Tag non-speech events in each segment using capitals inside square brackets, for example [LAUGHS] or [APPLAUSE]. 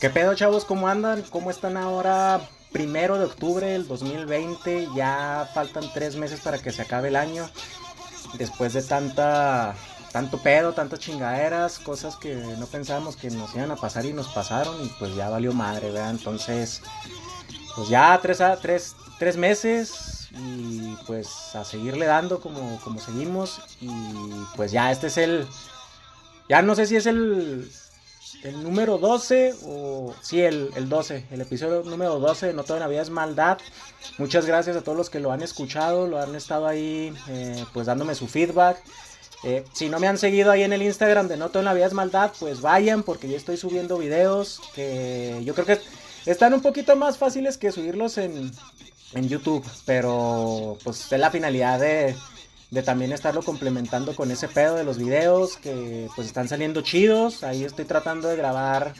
¿Qué pedo, chavos? ¿Cómo andan? ¿Cómo están ahora? Primero de octubre del 2020, ya faltan tres meses para que se acabe el año. Después de tanta, tanto pedo, tantas chingaderas, cosas que no pensábamos que nos iban a pasar y nos pasaron y pues ya valió madre, ¿verdad? Entonces, pues ya tres, tres, tres meses y pues a seguirle dando como, como seguimos y pues ya este es el, ya no sé si es el, el número 12 o sí, el, el 12, el episodio número 12 de No la Vida es Maldad. Muchas gracias a todos los que lo han escuchado, lo han estado ahí eh, pues dándome su feedback. Eh, si no me han seguido ahí en el Instagram de No la Vida es Maldad, pues vayan porque yo estoy subiendo videos que yo creo que están un poquito más fáciles que subirlos en, en YouTube, pero pues es la finalidad de de también estarlo complementando con ese pedo de los videos que pues están saliendo chidos. Ahí estoy tratando de grabar,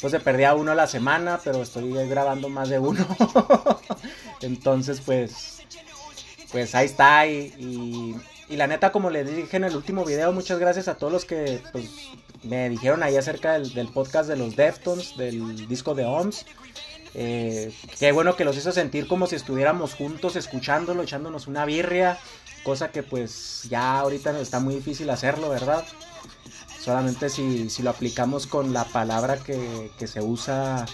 pues de perdía uno a la semana, pero estoy grabando más de uno. [LAUGHS] Entonces pues, pues ahí está y, y, la neta como les dije en el último video, muchas gracias a todos los que pues, me dijeron ahí acerca del, del podcast de los Deftones, del disco de OMS. Eh, qué bueno que los hizo sentir como si estuviéramos juntos escuchándolo, echándonos una birria. Cosa que pues ya ahorita está muy difícil hacerlo, ¿verdad? Solamente si, lo aplicamos con la palabra que, se usa.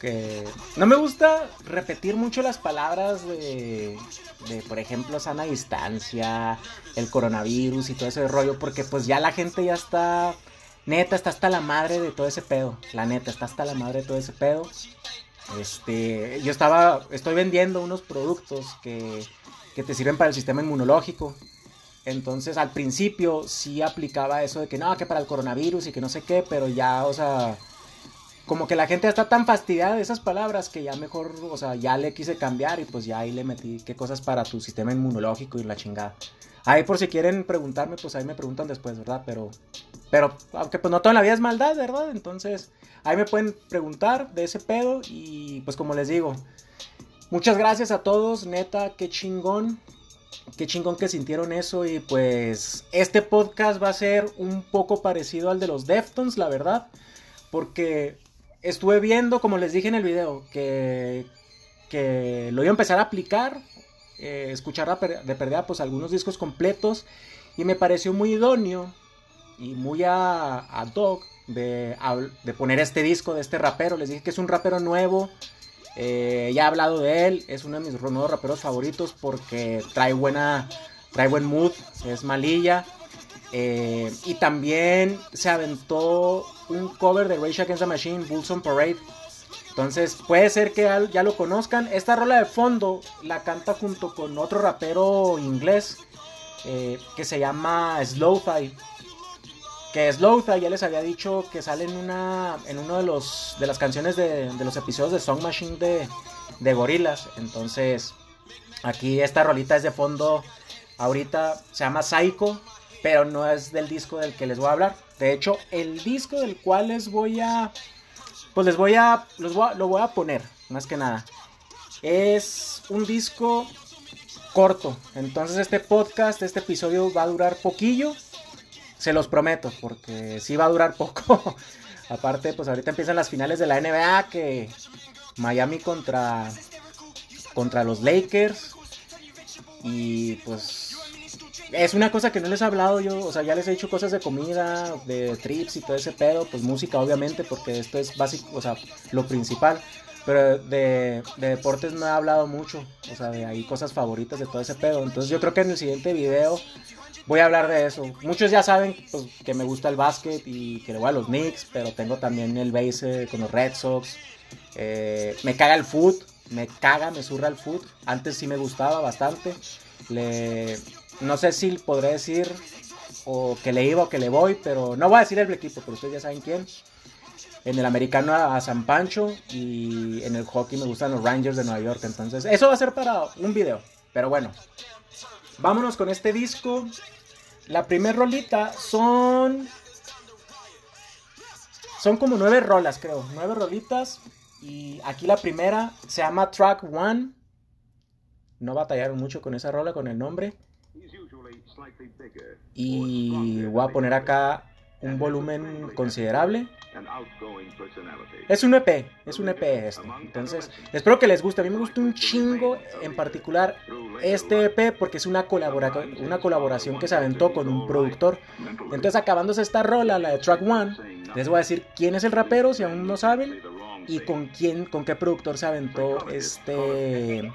Que no me gusta repetir mucho las palabras de, de, por ejemplo, sana distancia, el coronavirus y todo ese rollo, porque pues ya la gente ya está, neta, está hasta la madre de todo ese pedo. La neta, está hasta la madre de todo ese pedo. Este, yo estaba, estoy vendiendo unos productos que que te sirven para el sistema inmunológico. Entonces al principio sí aplicaba eso de que no, que para el coronavirus y que no sé qué, pero ya, o sea, como que la gente está tan fastidiada de esas palabras que ya mejor, o sea, ya le quise cambiar y pues ya ahí le metí qué cosas para tu sistema inmunológico y la chingada. Ahí por si quieren preguntarme, pues ahí me preguntan después, ¿verdad? Pero, pero, aunque pues no toda la vida es maldad, ¿verdad? Entonces, ahí me pueden preguntar de ese pedo y pues como les digo, Muchas gracias a todos, neta, qué chingón. Qué chingón que sintieron eso y pues este podcast va a ser un poco parecido al de los Deftones, la verdad. Porque estuve viendo, como les dije en el video, que, que lo iba a empezar a aplicar, eh, escuchar de perdida pues algunos discos completos y me pareció muy idóneo y muy a, a dog de, de poner este disco de este rapero. Les dije que es un rapero nuevo eh, ya he hablado de él, es uno de mis nuevos raperos favoritos porque trae buena, trae buen mood, es malilla. Eh, y también se aventó un cover de Rage Against the Machine, Bulls Parade. Entonces puede ser que ya lo conozcan. Esta rola de fondo la canta junto con otro rapero inglés eh, que se llama Slow Thigh. Que Slowthai ya les había dicho que sale en una en uno de los de las canciones de, los episodios de Song Machine de, de Gorilas. Entonces, aquí esta rolita es de fondo. Ahorita se llama Psycho, pero no es del disco del que les voy a hablar. De hecho, el disco del cual les voy a pues les voy a, los lo voy a poner, más que nada. Es un disco corto. Entonces este podcast, este episodio va a durar poquillo. Se los prometo, porque sí va a durar poco. [LAUGHS] Aparte, pues ahorita empiezan las finales de la NBA, que Miami contra, contra los Lakers. Y pues es una cosa que no les he hablado yo, o sea, ya les he dicho cosas de comida, de trips y todo ese pedo, pues música obviamente, porque esto es básico, o sea, lo principal. Pero de, de, deportes no he hablado mucho, o sea, de ahí cosas favoritas de todo ese pedo. Entonces yo creo que en el siguiente video voy a hablar de eso. Muchos ya saben pues, que me gusta el básquet y que le voy a los Knicks, pero tengo también el base con los Red Sox. Eh, me caga el foot, me caga, me surra el foot. Antes sí me gustaba bastante. Le, no sé si podré decir o que le iba o que le voy, pero no voy a decir el equipo, pero ustedes ya saben quién. En el americano a San Pancho y en el hockey me gustan los Rangers de Nueva York. Entonces, eso va a ser para un video. Pero bueno, vámonos con este disco la primera rolita son. Son como nueve rolas, creo. Nueve rolitas. Y aquí la primera se llama Track One. No batallaron mucho con esa rola, con el nombre. Y voy a poner acá un volumen considerable. Es un EP, es un EP este. Entonces, espero que les guste. A mí me gusta un chingo en particular este EP porque es una, una colaboración que se aventó con un productor. Entonces, acabándose esta rola, la de Track One, les voy a decir quién es el rapero si aún no saben y con quién, con qué productor se aventó este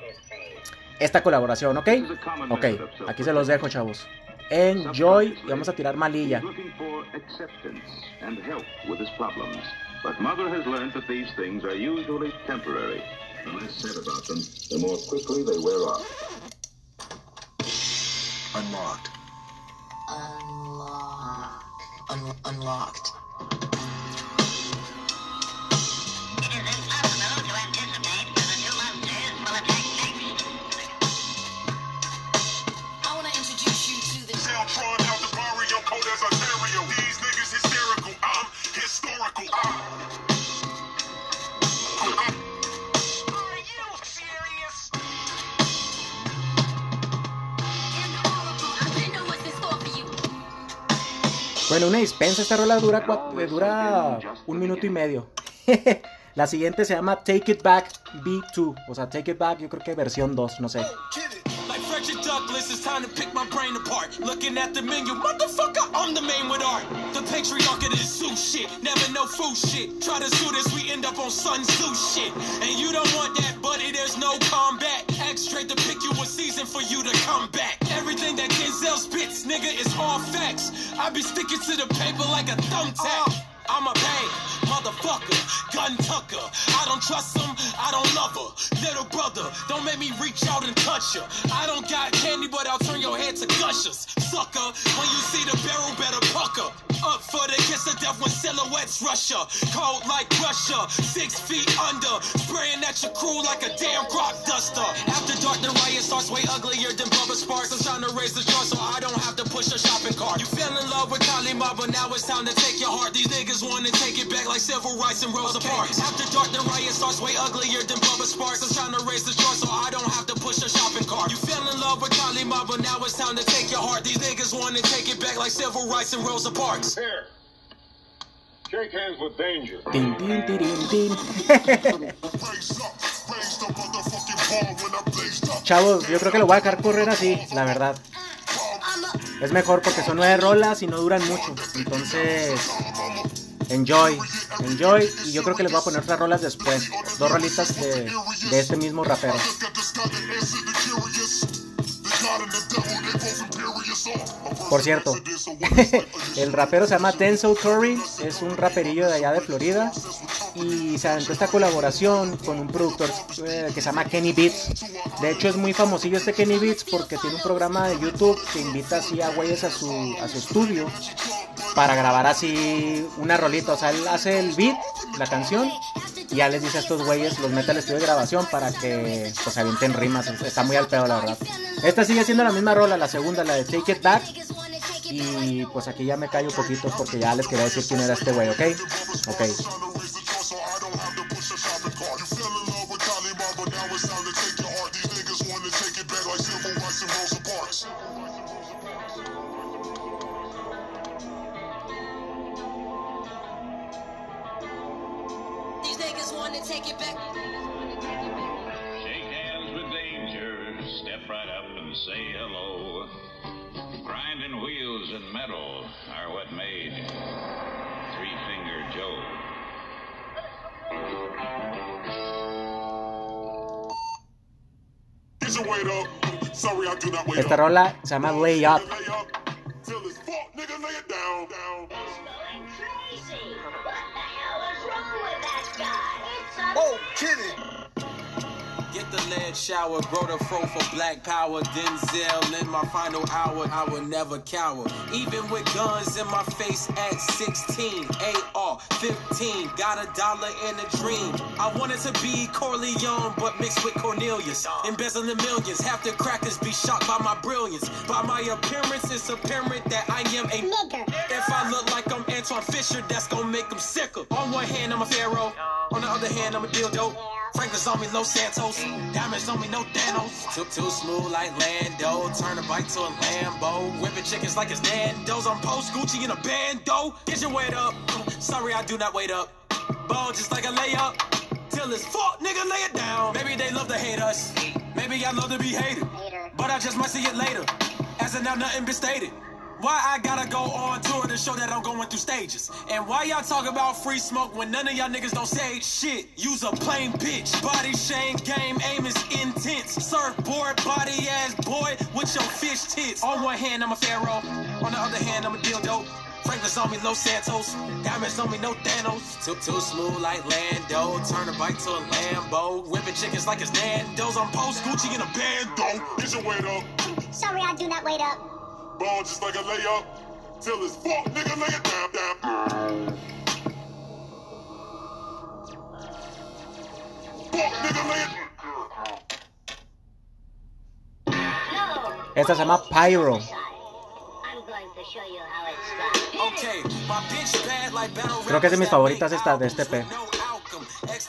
esta colaboración, ¿ok? Ok, aquí se los dejo, chavos. Enjoy y vamos a tirar malilla. But mother has learned that these things are usually temporary. The less said about them, the more quickly they wear off. Unlocked. Unlocked. Un unlocked. Bueno, una dispensa, esta rola dura, eh, dura un minuto y medio. [LAUGHS] La siguiente se llama Take It Back B2. O sea, Take It Back, yo creo que versión 2, no sé. Frederick Douglass, it's time to pick my brain apart. Looking at the menu, motherfucker, I'm the main with art. The patriarch of this zoo shit, never no food shit. Try to sue this, we end up on Sun Tzu shit. And you don't want that, buddy, there's no combat. X straight to pick you a season for you to come back. Everything that Denzel spits, nigga, is all facts. I be sticking to the paper like a thumbtack. Uh, I'm a bang, motherfucker, gun tucker. I don't trust him, I don't love her. Little brother, don't make me reach out and touch her. I don't got candy, but I'll turn your head to gushers. Sucker, when you see the barrel, better pucker. Up for the kiss of death when silhouettes rush her. Cold like Russia, six feet under. Spraying at your crew like a damn rock duster. After dark, the riot starts way uglier than Bubba Sparks. I'm trying to raise the jar so I don't have to push a shopping cart. You fell in love with Kalima, but now it's time to take your heart. These niggas niggas wanna take it back like civil rights and Rosa okay. Parks. After dark, the riot starts way uglier than Bubba Sparks. I'm trying to raise the jar so I don't have to push a shopping cart. You fell in love with Kalima, but now it's time to take your heart. These niggas wanna take it back like civil rights and Rosa Parks. Here. Shake hands with danger. [LAUGHS] Ding, ding, ding, ding, ding. Chavos, yo creo que lo voy a dejar correr así, la verdad. Es mejor porque son nueve rolas y no duran mucho. Entonces, Enjoy, enjoy. Y yo creo que les voy a poner otras rolas después. Dos rolitas de, de este mismo rapero. Por cierto, [LAUGHS] el rapero se llama Denzel Curry, es un raperillo de allá de Florida y se aventó esta colaboración con un productor eh, que se llama Kenny Beats. De hecho es muy famosillo este Kenny Beats porque tiene un programa de YouTube que invita así a güeyes a su, a su estudio para grabar así una rolita. O sea, él hace el beat, la canción, y ya les dice a estos güeyes, los mete al estudio de grabación para que pues avienten rimas. Está muy al pedo, la verdad. Esta sigue siendo la misma rola, la segunda, la de Take Y pues aquí ya me callo un poquito porque ya les quería decir quién era este güey, ¿ok? Ok. Metal are what made Three Finger Joe. Esta rola se llama Lay Up. Shower, grow the fro for black power. Denzel in my final hour, I will never cower. Even with guns in my face at 16, AR 15, got a dollar and a dream. I wanted to be Corleone, but mixed with Cornelius. Embezzling millions, half the crackers be shocked by my brilliance. By my appearance, it's apparent that I am a nigger. If I look like I'm Antoine Fisher, that's gonna make them sicker. On one hand, I'm a pharaoh. On the other hand, I'm a deal dildo. Franklin's on me, Los Santos. Diamonds on me, no Thanos. Took too smooth like Lando. Turn a bike to a Lambo. Whipping chickens like it's Nando's. I'm post Gucci in a bando. Get your weight up. Sorry, I do not wait up. Ball just like a layup. Till it's fuck, nigga, lay it down. Maybe they love to hate us. Maybe I love to be hated. But I just might see it later. As of now, nothing been stated. Why I gotta go on tour to show that I'm going through stages? And why y'all talk about free smoke when none of y'all niggas don't say shit? Use a plain bitch. Body shame game, aim is intense. Surfboard body ass boy with your fish tits. On one hand, I'm a pharaoh. On the other hand, I'm a dildo. Franklin's on me, Los Santos. Diamonds on me, no Thanos. Too, too smooth like Lando. Turn a bike to a Lambo. Whipping chickens like it's Nando's. I'm post Gucci in a bando. Get your weight up. Sorry, I do not wait up. Ball just like a layup. Till it's fuck, nigga, lay it down, down. Fuck, nigga, lay it Esta se llama Pyro. I'm going to show you how it's done. Okay, my bitch bad like battle Creo que es de mis favoritas esta de este P.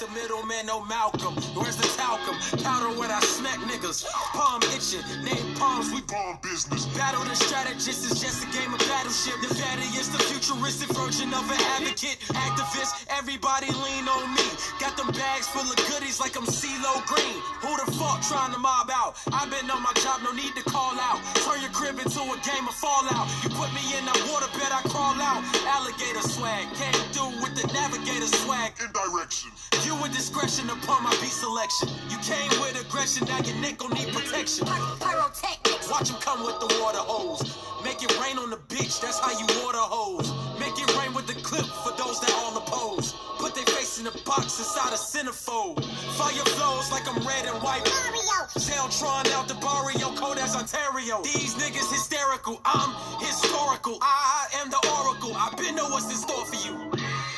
albums with no outcome. Ex the middleman, no Malcolm. Where's the talcum? Powder when I smack niggas. Palm itching, name palms, we bomb business. Battle the strategist is just a game of battleship. The fatty is the futuristic version of an advocate. Activist, everybody lean on me. Got them bags full of goodies like I'm CeeLo Green. Who the fuck trying to mob out? I've been on my job, no need to call out. Turn your crib into a game of Fallout. You put me in that water bed, I crawl out. Alligator swag, came through with the navigator swag. Indirection. You with discretion upon my beat selection. You came with aggression, now your neck gon' need protection. Pyrotechnics. Watch him come with the water hose. Make it rain on the bitch, that's how you water hose. Make it rain with the clip for those that all oppose. Put their face in the box inside a centerfold. Fire flows like I'm red and white. Mario. Zeltron out the barrio, code as Ontario. These niggas hysterical, I'm historical. I am the oracle, I been know what's in store for you.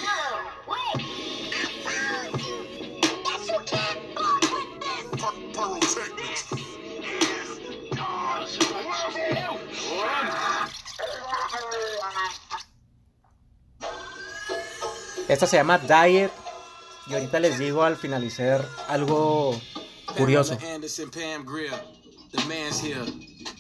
No, wait. Esta se llama Diet. Y ahorita les digo al finalizar algo curioso. The man's here.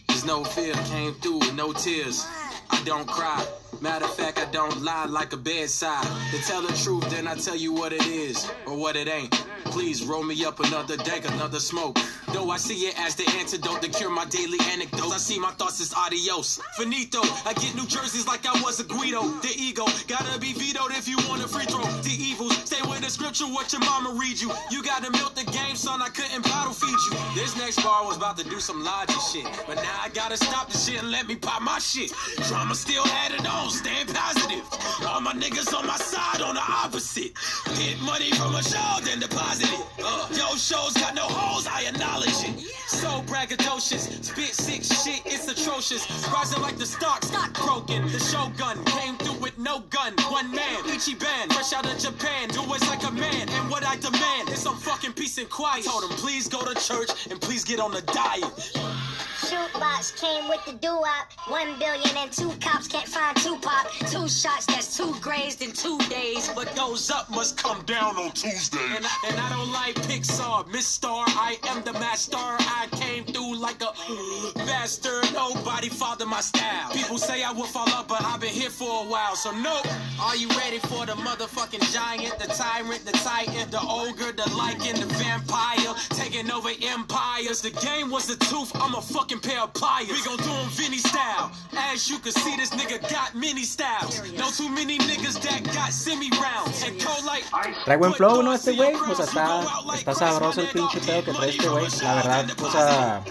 There's no fear, came through with no tears. I don't cry. Matter of fact, I don't lie like a bedside. To tell the truth, then I tell you what it is or what it ain't. Please roll me up another dank, another smoke. Though I see it as the antidote to cure my daily anecdotes. I see my thoughts as adios. Finito, I get New Jerseys like I was a Guido. The ego, gotta be vetoed if you want a free throw. The evils, stay with the scripture, what your mama read you. You gotta milk the game, son, I couldn't bottle feed you. This next bar was about to do some logic shit. But now I gotta stop the shit and let me pop my shit. Drama still had it on, staying positive. All my niggas on my side on the opposite. Get money from a show, then deposit it. Uh, yo, shows got no holes, I acknowledge it. So braggadocious, spit sick shit, it's atrocious. Rising like the stock, stock broken. The shogun came through with no gun. One man, Ichiban, fresh out of Japan. Do it like a man, and what I demand is some fucking peace and quiet. Told him, please go to church and please get on the diet. Shootbox came with the doo-wop. One billion and two cops can't find Tupac. Two shots, that's two grazed in two days. What goes up must come down on Tuesday. And I, and I don't like Pixar, Miss Star. I am the master. I came through like a [GASPS] bastard. Nobody fathered my style. People say I will fall up, but I've been here for a while. So nope. Are you ready for the motherfucking giant, the tyrant, the titan, the ogre, the lichen, the vampire, taking over empires? The game was the tooth. I'm a fucking pair of pliers. We gon' do 'em Vinny style. As you can see, this nigga got many styles. No too many niggas that got semi rounds. And cold like Trae buen flow, ¿no? Este güey. O sea, está, está sabroso el pinche pedo que trae este güey. La verdad, o sea,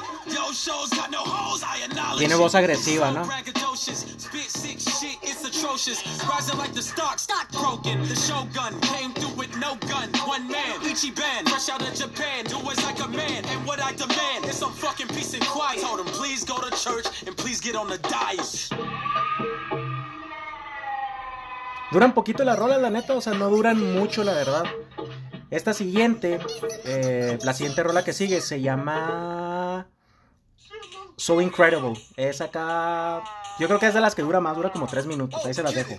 tiene voz agresiva, ¿no? Out of Japan. Do and what I demand is some fucking peace and quiet. Told please go to church and please get on the. Duran poquito las rolas, la neta, o sea, no duran mucho, la verdad. Esta siguiente, eh, la siguiente rola que sigue se llama So Incredible. Es acá, yo creo que es de las que dura más, dura como 3 minutos, ahí se las dejo.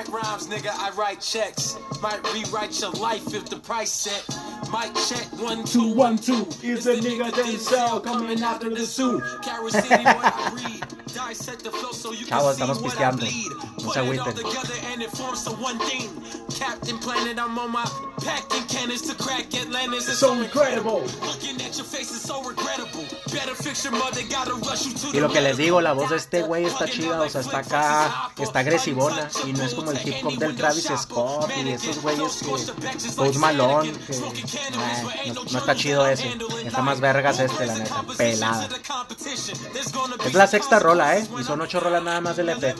Write rhymes, nigga, I write checks. Might rewrite your life if the price set. Might check one two one two. Is the nigga Denzel coming after the zoo? City, what I read. Dissect the flow so you can Chavos, see estamos what I pisteando. bleed. No Put se it all agüiten. together and it forms to one thing. Captain Planet, I'm on my packing cannons to crack Atlantis. It's so incredible. Looking at your face is so regrettable. Better fix your mother, gotta rush you to Y the lo que les medical. digo, la voz de este güey está chida, o sea, está acá, está agresivona y no es como el hip hop del Travis Scott y esos güeyes que Post Malone, que eh, no, no está chido ese, está más vergas este, la neta, pelada. Es la sexta rola, eh, y son ocho rolas nada más del EP.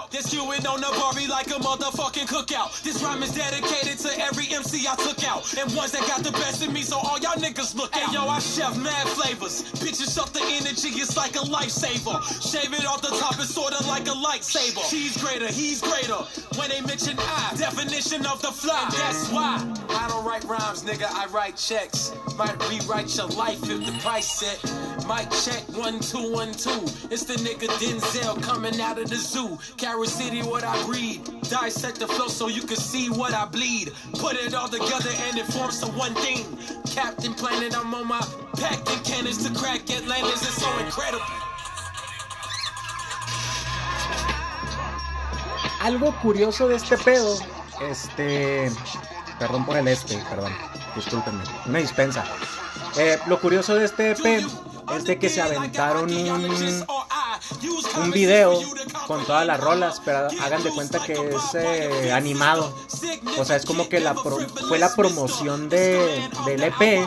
Let me turn it to the judge and throw the book out. This you and on the Barbie like a motherfucking cookout. This rhyme is dedicated to every MC I took out. And ones that got the best in me, so all y'all niggas look out. Hey, yo, I chef mad flavors. Bitches up the energy, it's like a lifesaver. Shave it off the top, it's sorta like a lightsaber. She's greater, he's greater. When they mention I, definition of the fly. And that's why I don't write rhymes, nigga, I write checks. Might rewrite your life if the price set. Might check one two one two. It's the nigga Denzel coming out of the zoo. City, what I breed. Dissect the flow so you can see what I bleed. Put it all together and it forms to one thing. Captain Planet, I'm on my packing cannons to crack Atlantis. It's so incredible. Algo curioso de este pedo, este, perdón por el este, perdón, discúlpenme, una dispensa. Eh, lo curioso de este EP es de que se aventaron un, un video con todas las rolas, pero hagan de cuenta que es eh, animado. O sea, es como que la pro- fue la promoción de, del EP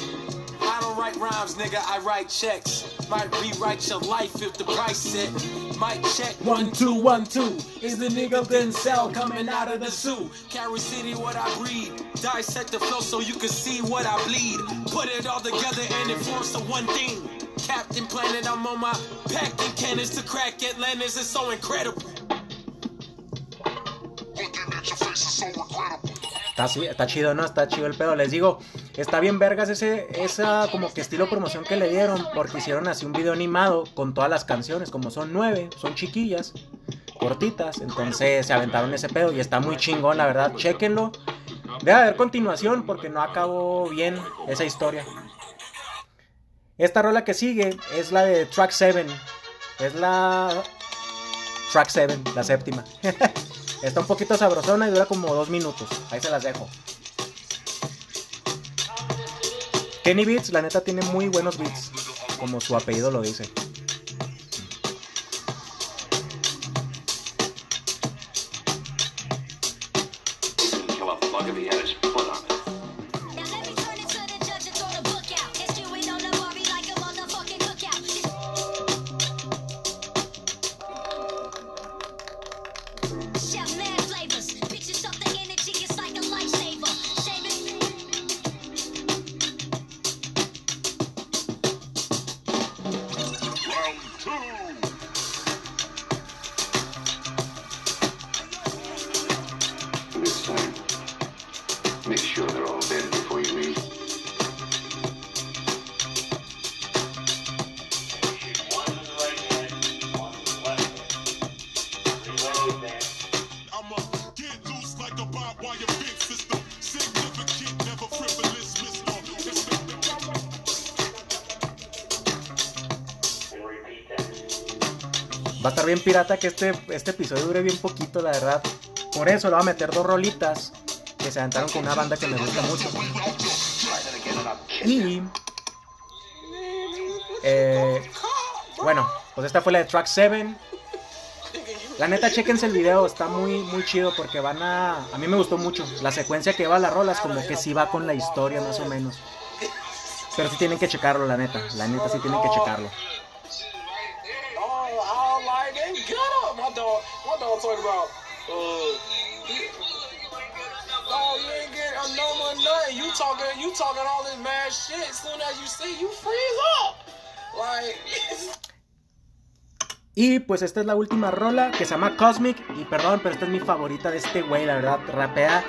Write rhymes, nigga, I write checks. Might rewrite your life if the price set. Might check one, two, one, two. Is the nigga Denzel coming out of the zoo? Carol City, what I breed. Dissect the flow so you can see what I bleed. Put it all together and it forms to one thing. Captain Planet, I'm on my packing cannons to crack Atlantis. It's so incredible. Looking at your face is so regrettable. Está, chido, ¿no? Está chido el pedo. Les digo, está bien vergas ese, esa como que estilo promoción que le dieron, porque hicieron así un video animado con todas las canciones, como son nueve, son chiquillas, cortitas, entonces se aventaron ese pedo y está muy chingón, la verdad, chéquenlo. Debe haber continuación porque no acabó bien esa historia. Esta rola que sigue es la de Track 7, es la Track 7, la séptima. [LAUGHS] Está un poquito sabrosona y dura como dos minutos. Ahí se las dejo. Kenny Beats, la neta, tiene muy buenos beats. Como su apellido lo dice. Va a estar bien pirata que este, este episodio dure bien poquito, la verdad. Por eso le voy a meter dos rolitas que se aventaron con una banda que me gusta mucho. Y. eh, bueno, pues esta fue la de Track 7. La neta, chequense el video, está muy, muy chido porque van a. A mí me gustó mucho. La secuencia que va a las rolas, como que sí va con la historia, más o menos. Pero sí tienen que checarlo, la neta. La neta, sí tienen que checarlo. Dog, my dog talking about, uh, he- no, you ain't getting a number or nothing. You talking, you talking all this mad shit. As soon as you see, you freeze up. Like, [LAUGHS] Y pues esta es la última rola que se llama Cosmic. Y perdón, pero esta es mi favorita de este güey, la verdad. Rapea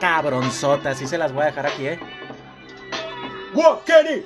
cabronzota. Así se las voy a dejar aquí, eh. ¡Wow, Kenny!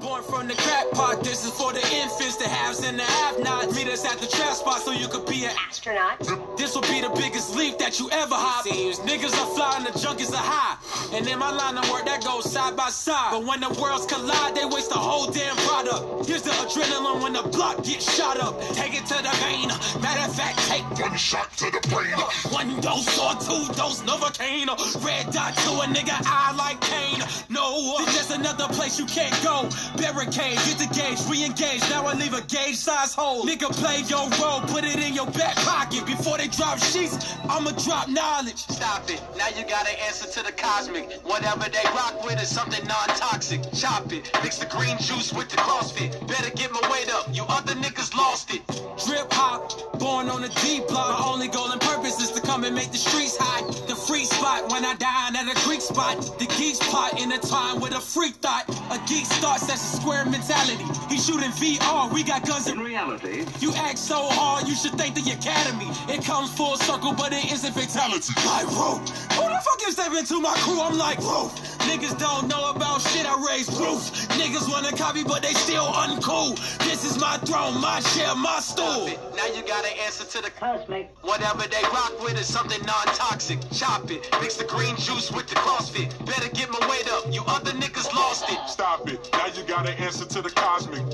Born from the crack pot. This is for the infants, the haves and the have-nots. Meet us at the trap spot so you could be an Astronaut. This will be the biggest leap that you ever hop. Seems niggas are flying, the junkies are high. And in my line of work, that goes side by side. But when the worlds collide, they waste the whole damn product. Here's the adrenaline when the block gets shot up. Take it to the vein. Matter of fact, take One shot to the brain. one dose or two dose Novocaine. Red dot to a nigga eye like Kane. No, it's just another place you can't go. Barricade, get the gauge, re-engage. Now I leave a gauge size hole. Nigga, play your role, put it in your back pocket. Before they drop sheets, I'ma drop knowledge. Stop it. Now you gotta answer to the cosmic. Whatever they rock with is something non-toxic. Chop it. Mix the green juice with the CrossFit. Better get my weight up. You other niggas lost it. Drip hop, born on the D block. My only goal and purpose is to come and make the streets hot. The free spot when I dine at a Greek spot. The geeks plot in a time with a freak thought. A geek starts, that's a square mentality. He's shooting VR, we got guns and reality, you act so hard, you should thank the academy. It comes full circle, but it isn't fatality. Like, whoa, who the fuck is stepping to my crew? I'm like, whoa. Niggas don't know about shit, I raise proof. Niggas wanna copy, but they still uncool. This is my throne, my share, my stool. Now you gotta answer to the Cosmic. Whatever they rock with is something non-toxic. Chop it, mix the green juice with the CrossFit. Better get my weight up, you other niggas lost it. Stop it. Now you gotta answer to the cosmic.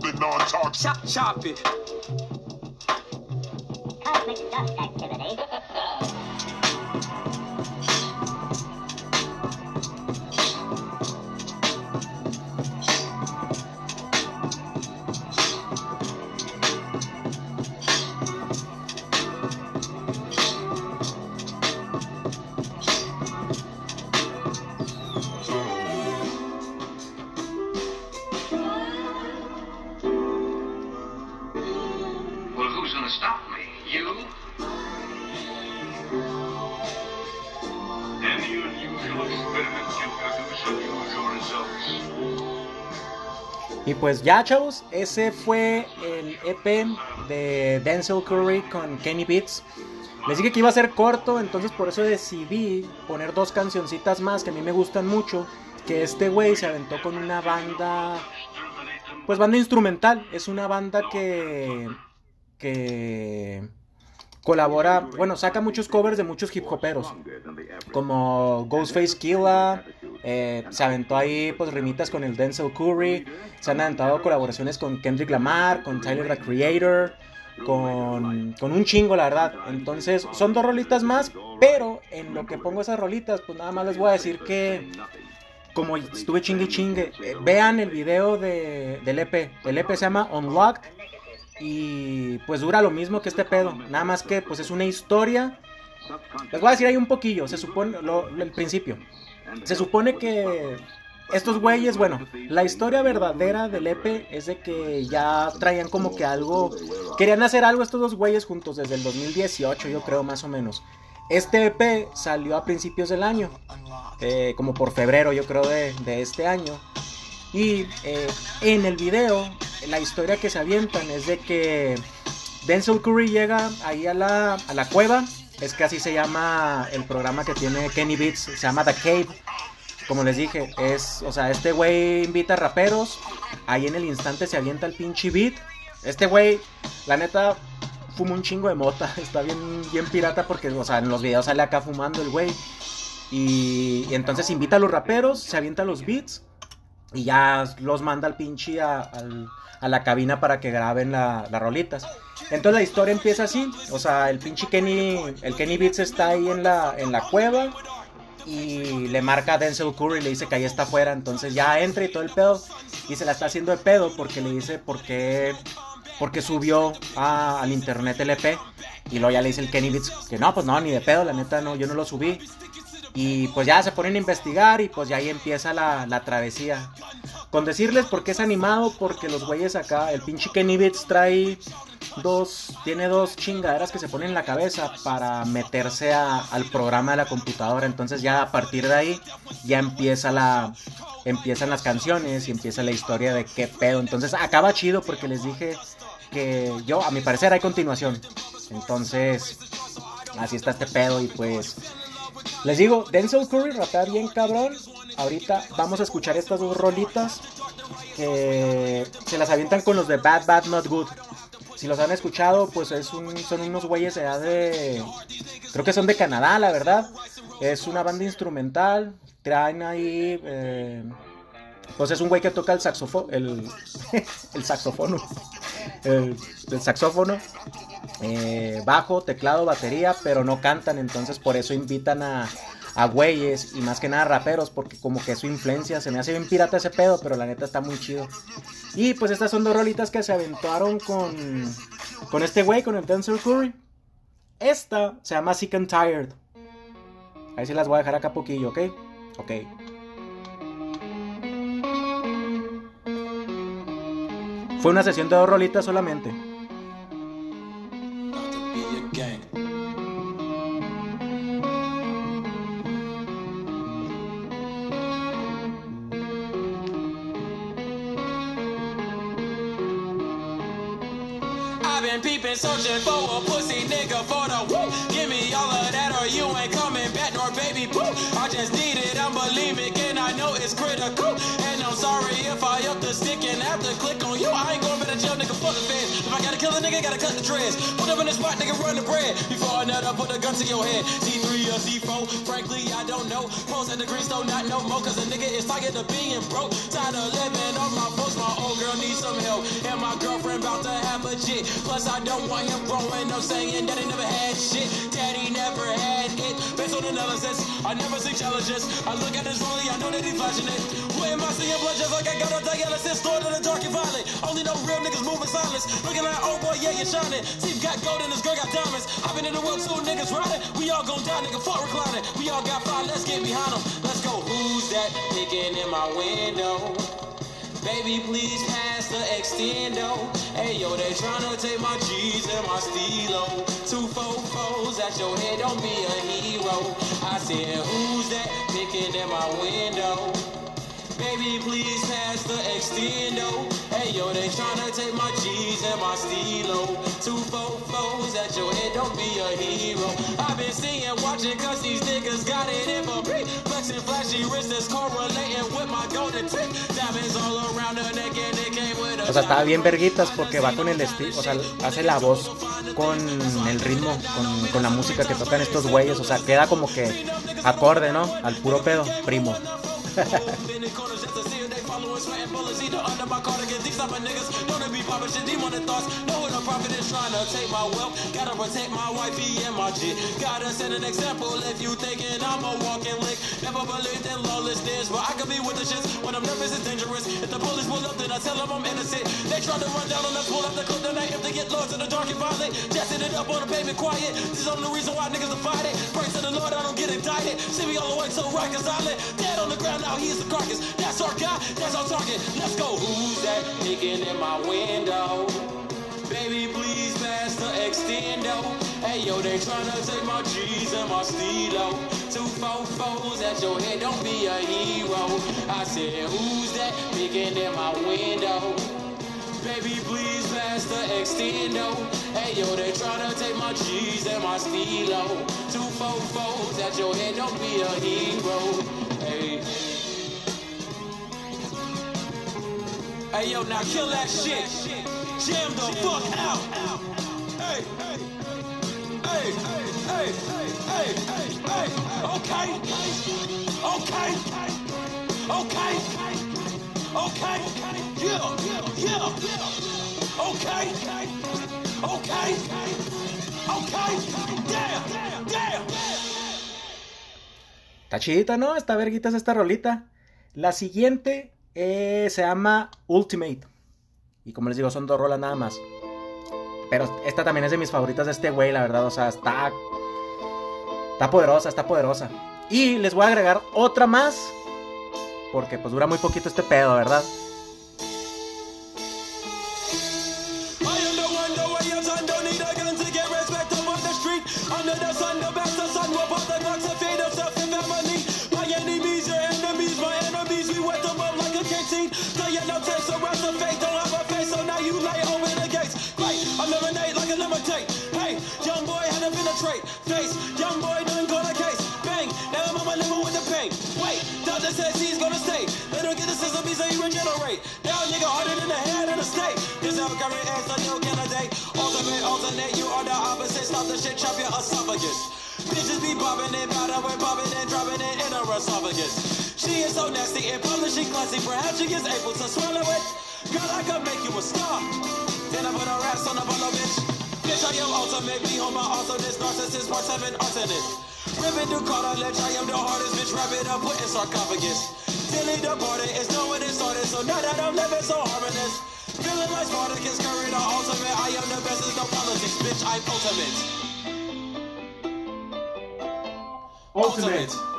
The non-toxic. Chop, chop it. Cosmic dust activity. Pues ya, chavos, ese fue el EP de Denzel Curry con Kenny Beats. Les dije que iba a ser corto, entonces por eso decidí poner dos cancioncitas más que a mí me gustan mucho. Que este güey se aventó con una banda, pues banda instrumental. Es una banda que, que colabora, bueno, saca muchos covers de muchos hip hoperos. Como Ghostface Killa, eh, se aventó ahí pues rimitas con el Denzel Curry, se han aventado colaboraciones con Kendrick Lamar, con Tyler the Creator, con, con un chingo la verdad. Entonces son dos rolitas más, pero en lo que pongo esas rolitas pues nada más les voy a decir que como estuve chingue chingue, eh, vean el video de, del EP, el EP se llama Unlocked y pues dura lo mismo que este pedo, nada más que pues es una historia. Les voy a decir ahí un poquillo, se supone, lo, lo- el principio. Se supone que estos güeyes, bueno, la historia verdadera del EP es de que ya traían como que algo, querían hacer algo estos dos güeyes juntos desde el 2018, yo creo más o menos. Este EP salió a principios del año, eh, como por febrero yo creo de, de este año. Y eh, en el video, la historia que se avientan es de que Denzel Curry llega ahí a la, a la cueva. Es que así se llama el programa que tiene Kenny Beats. Se llama The Cave. Como les dije, es, o sea, este güey invita raperos. Ahí en el instante se avienta el pinche beat. Este güey, la neta, fuma un chingo de mota. [LAUGHS] Está bien, bien pirata porque, o sea, en los videos sale acá fumando el güey. Y, y entonces invita a los raperos, se avienta los beats. Y ya los manda al pinche a, al- a la cabina para que graben la- las rolitas. Entonces la historia empieza así. O sea, el pinche Kenny, el Kenny Beats está ahí en la, en la cueva. Y le marca a Denzel Curry, le dice que ahí está afuera. Entonces ya entra y todo el pedo. Y se la está haciendo de pedo porque le dice por qué, porque subió a- al internet el EP. Y luego ya le dice el Kenny Beats que no, pues no, ni de pedo, la neta no, yo no lo subí. Y pues ya se ponen a investigar y pues ya ahí empieza la, la travesía. Con decirles por qué es animado, porque los güeyes acá, el pinche Kenny Beats trae dos, tiene dos chingaderas que se ponen en la cabeza para meterse a- al programa de la computadora. Entonces ya a partir de ahí ya empieza la, empiezan las canciones y empieza la historia de qué pedo. Entonces acaba chido porque les dije que yo, a mi parecer, hay continuación. Entonces, así está este pedo y pues... Les digo, Denzel Curry rapea bien cabrón. Ahorita vamos a escuchar estas dos rolitas que se las avientan con los de Bad Bad Not Good. Si los han escuchado, pues es un, son unos güeyes de... Creo que son de Canadá, la verdad. Es una banda instrumental. Traen ahí... eh, pues es un güey que toca el saxofón. El, [LAUGHS] el saxofón. El, el saxófono. eh, bajo, teclado, batería, pero no cantan. Entonces por eso invitan a, a güeyes y más que nada raperos. Porque como que su influencia se me hace bien pirata ese pedo. Pero la neta está muy chido. Y pues estas son dos rolitas que se aventaron con, con este güey, con el Denzel Curry. Esta se llama Sick and Tired. Ahí sí las voy a dejar acá poquillo, ¿ok? Ok. Fue una sesión de dos rolitas solamente. I've been searching for a pussy nigga for the woo. Give me all of that or you ain't coming back, nor baby boo. I just need it, I'm bulimic and I know it's critical. And I'm sorry if I up the stick and to click I gotta kill a nigga, gotta cut the dreads. Put up in the spot, nigga, run the bread. Before I nut up, put a gun to your head. C3 or C4, frankly, I don't know. Pros at the green store, not no more, cause a nigga is tired of being broke. Tired of living on my folks, my old girl needs some help. And my girlfriend about to have a jit. Plus, I don't want him growing up saying that he never had shit. Daddy never had. On analysis, I never see challenges. I look at his rollie, I know that he's flashing it. Who am I seeing blood just like I got a dialysis? Stored in the dark and violent. Only know real niggas moving silence. Looking like, oh boy, yeah, you're shining. Steve got gold and his girl got diamonds. I've been in the world, two niggas riding. We all gon' die, nigga, fuck reclining. We all got fire, let's get behind them. Let's go. Who's that picking in my window? Baby, please pass the. Hey, yo, they tryna take my G's and my stilo. Two fofos at your head, don't be a hero. I said, who's that picking at my window? Baby, please pass the extendo. Hey, yo, they tryna take my G's and my stilo. Two fofos at your head, don't be a hero. I've been seeing, watching, cause these niggas got it in for me. Flexing flashy wrists that's correlating with my golden tip. Diamonds all around her neck and it came with a O sea, estaba bien verguitas porque va con el estilo, o sea, hace la voz con el ritmo, con, con la música que tocan estos güeyes, o sea, queda como que acorde, ¿no? Al puro pedo, primo. Oh, bullets either under my cardigan. These type of niggas don't be poppin' shit. Demon thoughts. Know what a prophet is trying to take my wealth. Gotta protect my wifey and my jit. Gotta set an example if you thinking I'm a walking lick. Never believed in lawlessness, but I could be with the shits when I'm nervous and dangerous. If the police pull up, then I tell them I'm innocent. They try to run down on us, pull up the clip, I if they get lost in the dark and violent. Jessing it up on the pavement quiet. This is the only reason why niggas are fighting. Pray to the Lord, I don't get indicted. See me all the way so right, cause I let dead on the ground, now he's the carcass. That's our guy, that's our target. Let's go. Who's that peeking in my window? Baby, please pass the extendo. Hey, yo, they tryna take my G's and my stilo. Two fofos at your head, don't be a hero. I said, who's that peeking in my window? Baby, please pass the extendo. Hey, yo, they tryna take my G's and my stilo. Two fofos at your head, don't be a hero. Hey. Hey, ¿no? Está verguitas esta rolita. La siguiente eh, se llama Ultimate. Y como les digo, son dos rolas nada más. Pero esta también es de mis favoritas de este güey, la verdad. O sea, está. Está poderosa, está poderosa. Y les voy a agregar otra más. Porque pues dura muy poquito este pedo, ¿verdad? Wait, doctor says he's gonna stay. Let get the system, say he regenerate. Now nigga harder than the head of the state. This how current as the new candidate. Alternate, alternate, you are the opposite. Stop the shit, chop your esophagus. Bitches be bobbing and powder, we're bobbing and dropping it in her esophagus. She is so nasty and publishing classy. Perhaps she is able to swallow it. Girl, I could make you a star. Then I put her ass on the bottle, bitch. Bitch, I am ultimate. Me on my also this narcissist part seven alternate. Ripping through cartilage, I am the hardest bitch. Wrap it up, put in sarcophagus. Dilly departed, it's no when it started. So now that I'm living so harmonious. Feeling like Spartacus, curry the ultimate. I am the best, there's no politics, bitch. I'm ultimate. Ultimate. I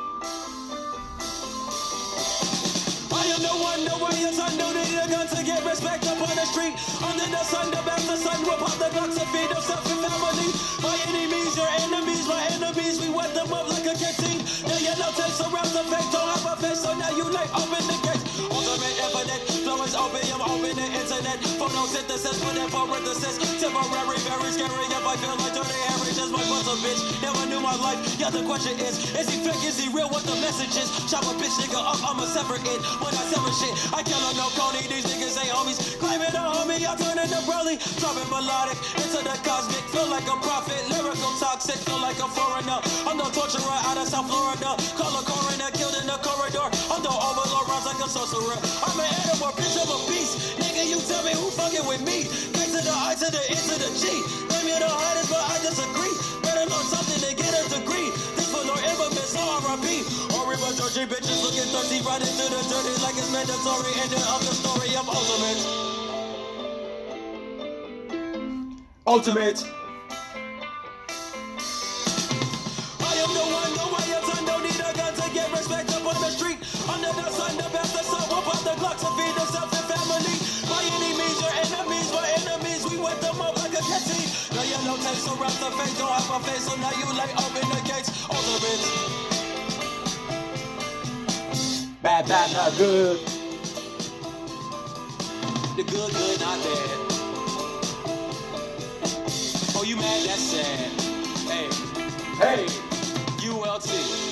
the one, the way your son don't need a gun to get respect up on the street. Under the sun, the best the sun will pop the blocks and feed themselves and family. My enemies, your enemies, my enemies, we wet them up like a canteen. The yellow tape surrounds the face, don't have a face, so now you lay open the gates. Ultimate infinite, flow is opium, open the internet. Photosynthesis, put in parenthesis. Temporary, very scary if I feel like dirty Harry, just my buzz a bitch. Never knew my life, yeah, the question is, is he fake, is he real, what the message is? Chop a bitch nigga up, I'ma sever it. When I sever shit, I kill him, no Coney, these niggas ain't homies. Claiming a homie, I turn into Broly. Dropping melodic into the cosmic, feel like a prophet. Lyrical toxic, feel like a foreigner. I'm the torturer out of South Florida. Call a coroner, killed in the corridor. Overlord, rise like a sorcerer. I'm an animal, bitch, I'm a beast. Nigga, you tell me who fucking with me. K to the I to the to the G. You the but I disagree. Better something to get a degree. This infamous, R.I.P. Or River bitches looking thirsty, right into the dirty like it's mandatory. Ending of the story of ultimate. Ultimate. The tape surrounds the face, don't have a face, so now you lay open the gates. Ultimate. Bad, bad, not good. The good, good, not bad. Oh, you mad? That's sad. Hey, Hey. ULT.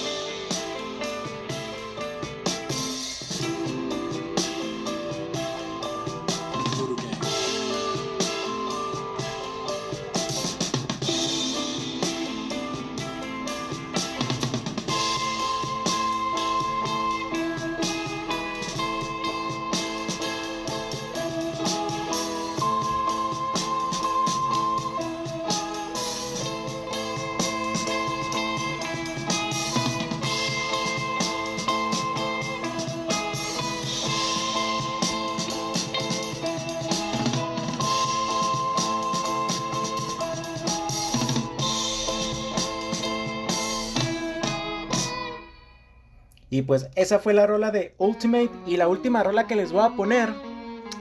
Y pues esa fue la rola de Ultimate. Y la última rola que les voy a poner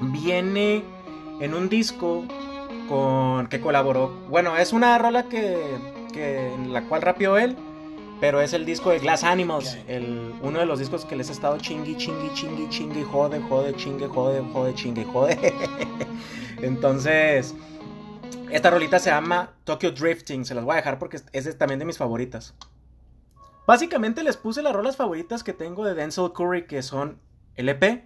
viene en un disco con que colaboró. Bueno, es una rola que, que en la cual rapió él. Pero es el disco de Glass Animals. El, uno de los discos que les he estado chingui, chingui, chingui, chingui, jode, jode, chingue, jode, jode, chingue, jode. [LAUGHS] Entonces, esta rolita se llama Tokyo Drifting. Se las voy a dejar porque es también de mis favoritas. Básicamente les puse las rolas favoritas que tengo de Denzel Curry, que son LP,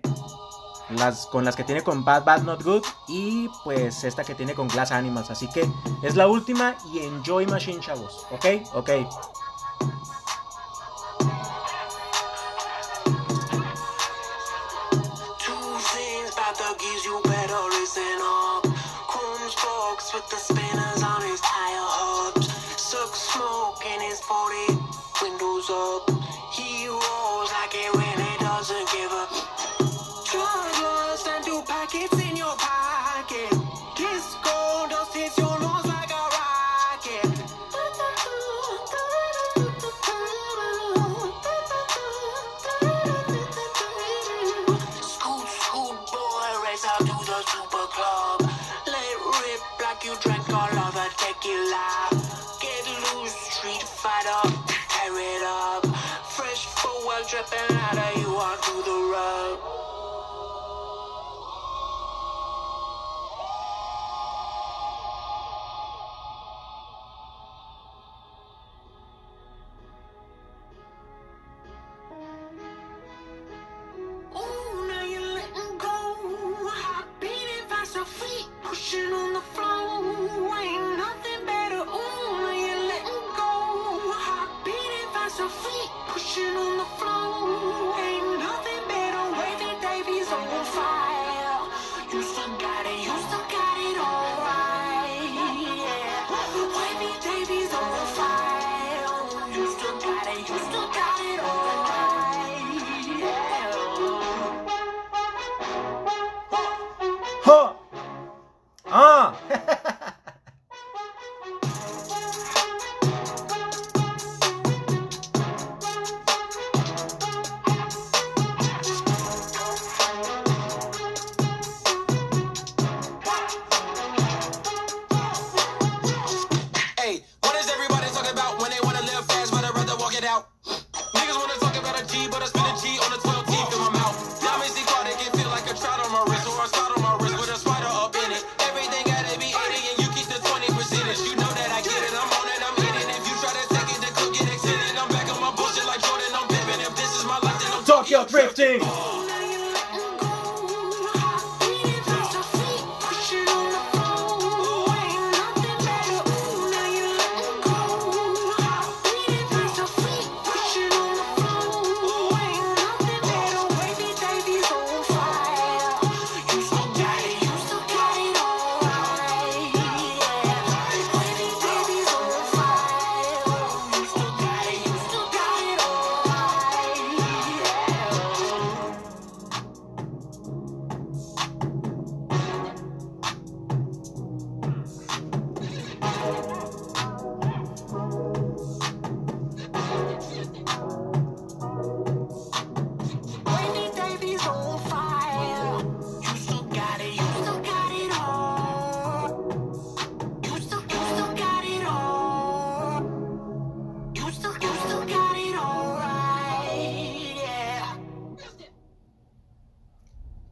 las con las que tiene con Bad Bad Not Good y pues esta que tiene con Glass Animals. Así que es la última y enjoy Machine, chavos. ¿Ok? Ok. With smoke in his 40, windows up. He rolls like it really doesn't give up. Drug lust and two packets in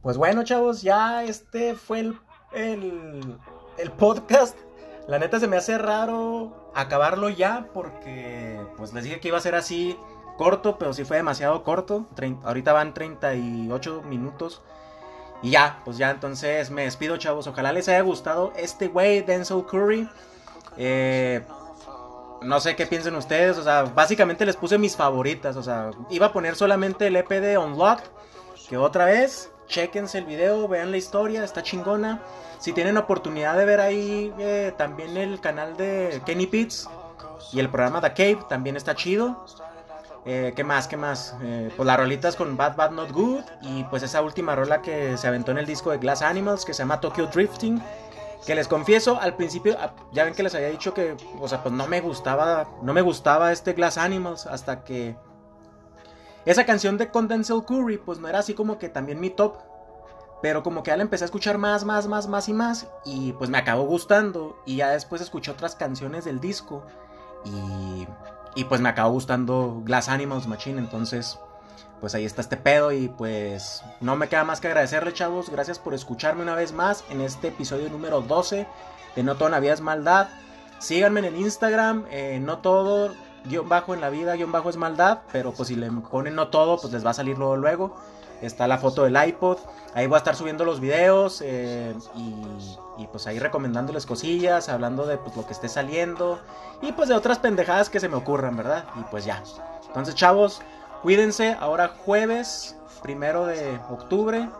Pues bueno, chavos, ya este fue el, el, el podcast. La neta se me hace raro acabarlo ya porque pues les dije que iba a ser así corto, pero sí fue demasiado corto. Ahorita van 38 minutos. Y ya, pues ya entonces me despido, chavos. Ojalá les haya gustado este güey, Denzel Curry. Eh, no sé qué piensen ustedes. O sea, básicamente les puse mis favoritas. O sea, iba a poner solamente el EP de Unlocked. Que otra vez, chequense el video, vean la historia, está chingona. Si tienen oportunidad de ver ahí eh, también el canal de Kenny Pitts y el programa The Cave, también está chido. Eh, ¿Qué más? ¿Qué más? Eh, pues las rolitas con Bad Bad Not Good y pues esa última rola que se aventó en el disco de Glass Animals que se llama Tokyo Drifting. Que les confieso, al principio, ah, ya ven que les había dicho que, o sea, pues no me gustaba, no me gustaba este Glass Animals hasta que esa canción de Condensel Curry, pues no era así como que también mi top. Pero como que ya la empecé a escuchar más, más, más, más y más. Y pues me acabó gustando. Y ya después escuché otras canciones del disco. Y, y pues me acabó gustando Glass Animals Machine. Entonces, pues ahí está este pedo. Y pues no me queda más que agradecerle, chavos. Gracias por escucharme una vez más en este episodio número 12 de No la Vida es Maldad. Síganme en el Instagram. eh, no todo, guion bajo en la vida, guion bajo es maldad. Pero pues si le ponen no todo, pues les va a salir luego, luego. Está la foto del iPod. Ahí voy a estar subiendo los videos eh, y, pues ahí recomendándoles cosillas, hablando de pues, lo que esté saliendo y pues de otras pendejadas que se me ocurran, ¿verdad? Y pues ya. Entonces, chavos, cuídense. Ahora jueves, primero de octubre.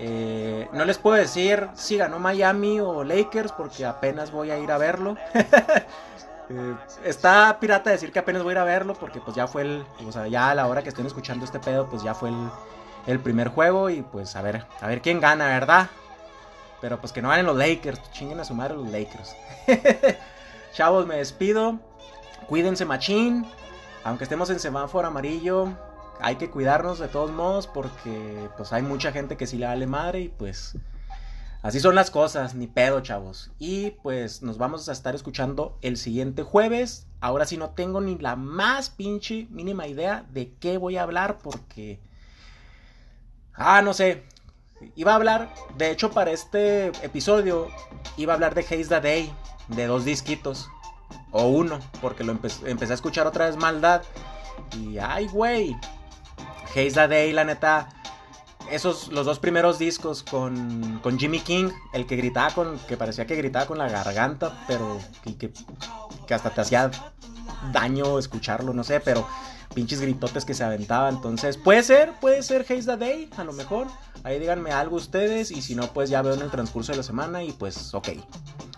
Eh, no les puedo decir si ganó Miami o Lakers porque apenas voy a ir a verlo. [LAUGHS] Eh, está pirata decir que apenas voy a ir a verlo porque pues ya fue el, o sea, ya a la hora que estén escuchando este pedo pues ya fue el, el primer juego y pues a ver, a ver quién gana, ¿verdad? Pero pues que no ganen los Lakers, chinguen a su madre los Lakers. [LAUGHS] Chavos, me despido. Cuídense machín. Aunque estemos en semáforo amarillo, hay que cuidarnos de todos modos porque pues hay mucha gente que sí le vale madre y pues Así son las cosas, ni pedo, chavos. Y pues nos vamos a estar escuchando el siguiente jueves. Ahora sí no tengo ni la más pinche mínima idea de qué voy a hablar porque... Ah, no sé. Iba a hablar, de hecho para este episodio, iba a hablar de Haze the Day, de dos disquitos. O uno, porque lo empe empecé a escuchar otra vez maldad. Y ay, güey. Haze the Day, la neta esos, los dos primeros discos con, con, Jimmy King, el que gritaba con, que parecía que gritaba con la garganta, pero que, que, hasta te hacía daño escucharlo, no sé, pero pinches gritotes que se aventaba. Entonces, puede ser, puede ser Haze the Day, a lo mejor. Ahí díganme algo ustedes y si no, pues ya veo en el transcurso de la semana y pues ok.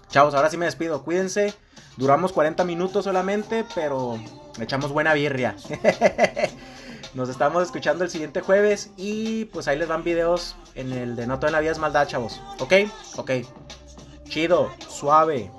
Chavos, ahora sí me despido, cuídense. Duramos 40 minutos solamente, pero echamos buena birria. [LAUGHS] Nos estamos escuchando el siguiente jueves y pues ahí les van videos en el de No todo en la vida es maldad, chavos. ¿Ok? Ok. Chido, suave.